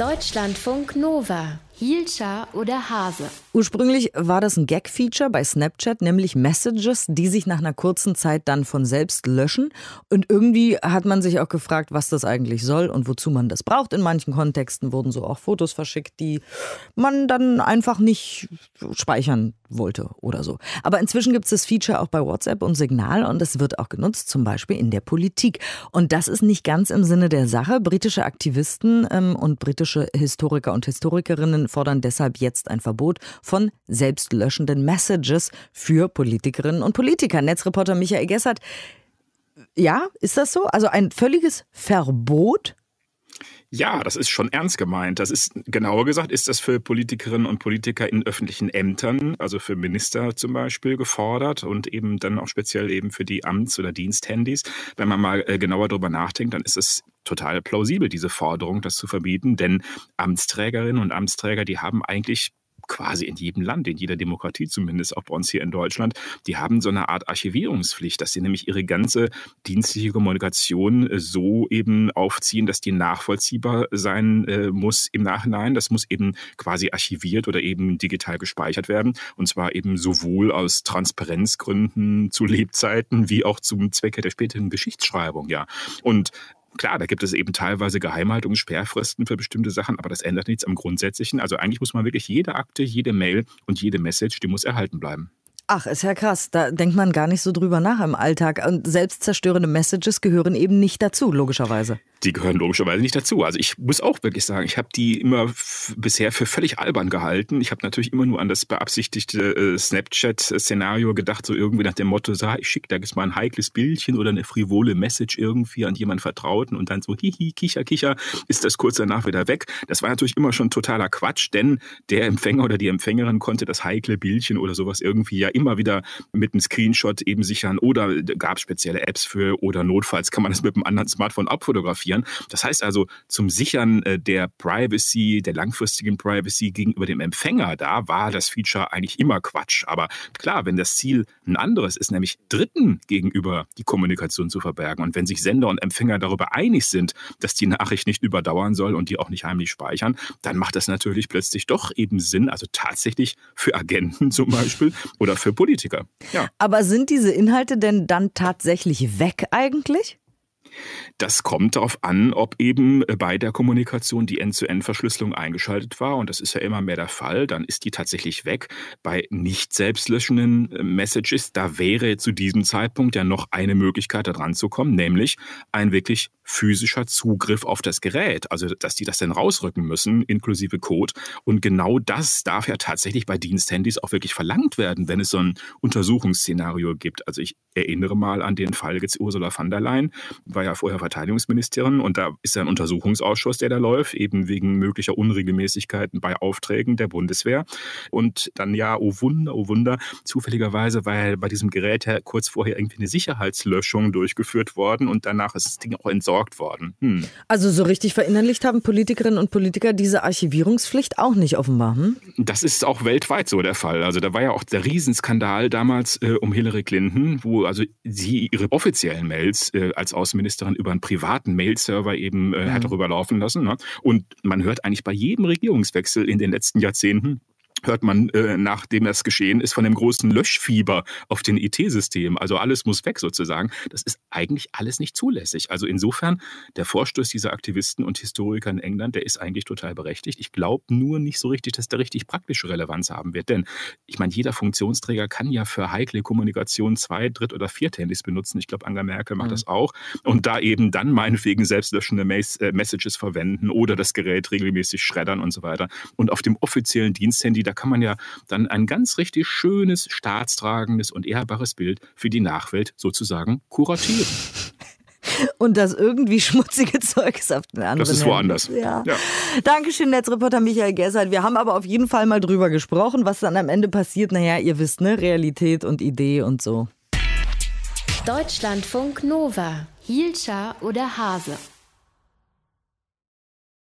Deutschlandfunk Nova. Hielscher oder Hase? Ursprünglich war das ein Gag-Feature bei Snapchat, nämlich Messages, die sich nach einer kurzen Zeit dann von selbst löschen. Und irgendwie hat man sich auch gefragt, was das eigentlich soll und wozu man das braucht. In manchen Kontexten wurden so auch Fotos verschickt, die man dann einfach nicht speichern wollte oder so. Aber inzwischen gibt es das Feature auch bei WhatsApp und Signal und es wird auch genutzt, zum Beispiel in der Politik. Und das ist nicht ganz im Sinne der Sache. Britische Aktivisten ähm, und britische Historiker und Historikerinnen fordern deshalb jetzt ein Verbot von selbstlöschenden Messages für Politikerinnen und Politiker. Netzreporter Michael Gessert, ja, ist das so? Also ein völliges Verbot? Ja, das ist schon ernst gemeint. Das ist, genauer gesagt, ist das für Politikerinnen und Politiker in öffentlichen Ämtern, also für Minister zum Beispiel, gefordert und eben dann auch speziell eben für die Amts- oder Diensthandys. Wenn man mal äh, genauer darüber nachdenkt, dann ist es total plausibel, diese Forderung, das zu verbieten, denn Amtsträgerinnen und Amtsträger, die haben eigentlich quasi in jedem Land, in jeder Demokratie zumindest, auch bei uns hier in Deutschland, die haben so eine Art Archivierungspflicht, dass sie nämlich ihre ganze dienstliche Kommunikation äh, so eben aufziehen, dass die nachvollziehbar sein äh, muss im Nachhinein. Das muss eben quasi archiviert oder eben digital gespeichert werden. Und zwar eben sowohl aus Transparenzgründen zu Lebzeiten wie auch zum Zwecke der späteren Geschichtsschreibung, ja. Und Klar, da gibt es eben teilweise Geheimhaltungssperrfristen für bestimmte Sachen, aber das ändert nichts am Grundsätzlichen. Also eigentlich muss man wirklich jede Akte, jede Mail und jede Message, die muss erhalten bleiben. Ach, ist ja krass. Da denkt man gar nicht so drüber nach im Alltag. Und selbstzerstörende Messages gehören eben nicht dazu, logischerweise die gehören logischerweise nicht dazu. Also ich muss auch wirklich sagen, ich habe die immer bisher für völlig albern gehalten. Ich habe natürlich immer nur an das beabsichtigte äh, Snapchat-Szenario gedacht, so irgendwie nach dem Motto, so, ich schicke da jetzt mal ein heikles Bildchen oder eine frivole Message irgendwie an jemanden Vertrauten und dann so hihi, kicher, kicher, ist das kurz danach wieder weg. Das war natürlich immer schon totaler Quatsch, denn der Empfänger oder die Empfängerin konnte das heikle Bildchen oder sowas irgendwie ja immer wieder mit einem Screenshot eben sichern oder gab es spezielle Apps für oder notfalls kann man das mit einem anderen Smartphone abfotografieren fotografieren. Das heißt also, zum Sichern äh, der Privacy, der langfristigen Privacy gegenüber dem Empfänger, da war das Feature eigentlich immer Quatsch. Aber klar, wenn das Ziel ein anderes ist, nämlich Dritten gegenüber die Kommunikation zu verbergen und wenn sich Sender und Empfänger darüber einig sind, dass die Nachricht nicht überdauern soll und die auch nicht heimlich speichern, dann macht das natürlich plötzlich doch eben Sinn, also tatsächlich für Agenten zum Beispiel oder für Politiker. Ja. Aber sind diese Inhalte denn dann tatsächlich weg eigentlich? Das kommt darauf an, ob eben äh, bei der Kommunikation die End-zu-End-Verschlüsselung eingeschaltet war. Und das ist ja immer mehr der Fall. Dann ist die tatsächlich weg. Bei nicht selbstlöschenden äh, Messages, da wäre zu diesem Zeitpunkt ja noch eine Möglichkeit, da dran zu kommen, nämlich ein wirklich physischer Zugriff auf das Gerät. Also, dass die das dann rausrücken müssen, inklusive Code. Und genau das darf ja tatsächlich bei Diensthandys auch wirklich verlangt werden, wenn es so ein Untersuchungsszenario gibt. Also, ich erinnere mal an den Fall jetzt Ursula von der Leyen, war ja vorher Verteidigungsministerin und da ist ja ein Untersuchungsausschuss, der da läuft, eben wegen möglicher Unregelmäßigkeiten bei Aufträgen der Bundeswehr. Und dann ja, oh Wunder, oh Wunder, zufälligerweise war ja bei diesem Gerät ja kurz vorher irgendwie eine Sicherheitslöschung durchgeführt worden und danach ist das Ding auch entsorgt worden. Hm. Also so richtig verinnerlicht haben Politikerinnen und Politiker diese Archivierungspflicht auch nicht offenbar. Hm? Das ist auch weltweit so der Fall. Also da war ja auch der Riesenskandal damals äh, um Hillary Clinton, wo also sie ihre offiziellen Mails äh, als Außenministerin über einen privaten Mail-Server eben äh, mhm. hat darüber laufen lassen. Ne? Und man hört eigentlich bei jedem Regierungswechsel in den letzten Jahrzehnten, hört man, äh, nachdem das geschehen ist, von dem großen Löschfieber auf den IT-Systemen. Also alles muss weg sozusagen. Das ist eigentlich alles nicht zulässig. Also insofern, der Vorstoß dieser Aktivisten und Historiker in England, der ist eigentlich total berechtigt. Ich glaube nur nicht so richtig, dass der richtig praktische Relevanz haben wird. Denn ich meine, jeder Funktionsträger kann ja für heikle Kommunikation zwei, dritt oder vier Handys benutzen. Ich glaube, Angela Merkel macht mhm. das auch. Und da eben dann meinetwegen selbstlöschende äh, Messages verwenden oder das Gerät regelmäßig schreddern und so weiter. Und auf dem offiziellen Diensthandy, da kann man ja dann ein ganz richtig schönes, staatstragendes und ehrbares Bild für die Nachwelt sozusagen kuratieren. Und das irgendwie schmutzige Zeug ist auf den anderen. Das ist woanders. Ja. ja. Dankeschön, Netzreporter Michael Gessert. Wir haben aber auf jeden Fall mal drüber gesprochen, was dann am Ende passiert. Naja, ihr wisst, ne? Realität und Idee und so. Deutschlandfunk Nova. Hielscher oder Hase?